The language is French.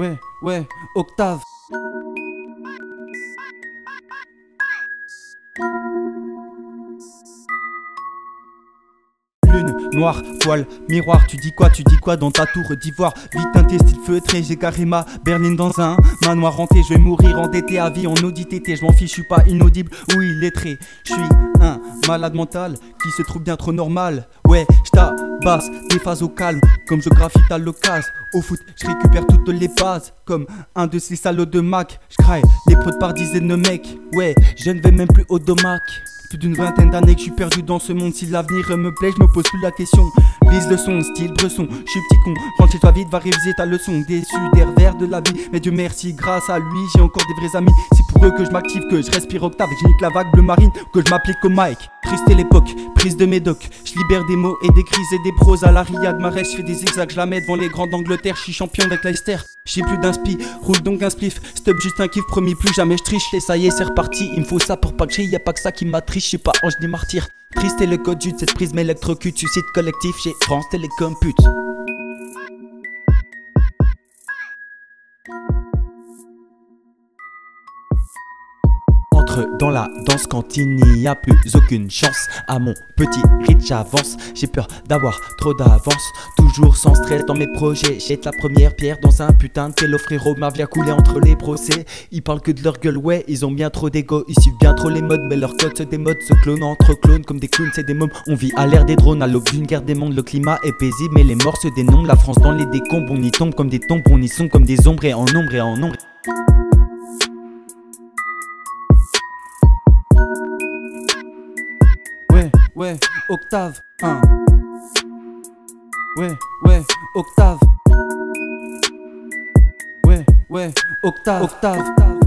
Ouais, ouais, octave. Lune, noire, voile, miroir, tu dis quoi, tu dis quoi dans ta tour d'ivoire? Vite un style feutré, j'ai garé ma berline dans un manoir hanté. Je vais mourir endetté à vie en audité, je m'en fiche, je suis pas inaudible. Ou illettré Je suis un malade mental qui se trouve bien trop normal. Ouais, j'tabasse des phases au calme comme je graphite à l'occasion Au foot, je récupère toutes les bases comme un de ces salauds de Mac Je les prods par dizaines de mecs Ouais, je ne vais même plus au domac plus d'une vingtaine d'années que je suis perdu dans ce monde. Si l'avenir me plaît, je me pose plus la question. Vise le son, style bresson. Je suis petit con, rentre chez toi vite, va réviser ta leçon. Déçu des revers de la vie, mais Dieu merci, grâce à lui, j'ai encore des vrais amis. C'est pour eux que je m'active, que je respire octave que nique la vague bleu marine, que je m'applique au mic. Triste l'époque, prise de médoc. Je libère des mots et des crises et des pros à la riade. Marais, je fais des zigzags, je la mets devant les grands d'Angleterre. Je suis champion avec Leicester. J'ai plus d'inspi, roule donc un spliff. Stop juste un kiff, promis, plus jamais je triche. Et ça y est, c'est reparti. Il me faut ça pour pas que y a pas que ça qui m'attriche. Je suis pas ange ni martyr. Triste est le code de cette prisme électrocute. Suicide collectif chez France Télécom, pute. Dans la danse quand il n'y a plus aucune chance. À mon petit rythme j'avance, j'ai peur d'avoir trop d'avance. Toujours sans stress dans mes projets, jette la première pierre dans un putain de télo frérot. Ma vie a coulé entre les procès. Ils parlent que de leur gueule, ouais, ils ont bien trop d'ego. Ils suivent bien trop les modes, mais leur code se démode, se clone entre clones comme des clowns, c'est des mômes. On vit à l'ère des drones, à l'aube d'une guerre des mondes. Le climat est paisible, mais les morts se dénombrent. La France dans les décombres, on y tombe comme des tombes, on y sont comme des ombres et en ombre et en ombre. ouais, octave 1. Ouais, ouais, octave. Ouais, ouais, octave, octave. octave.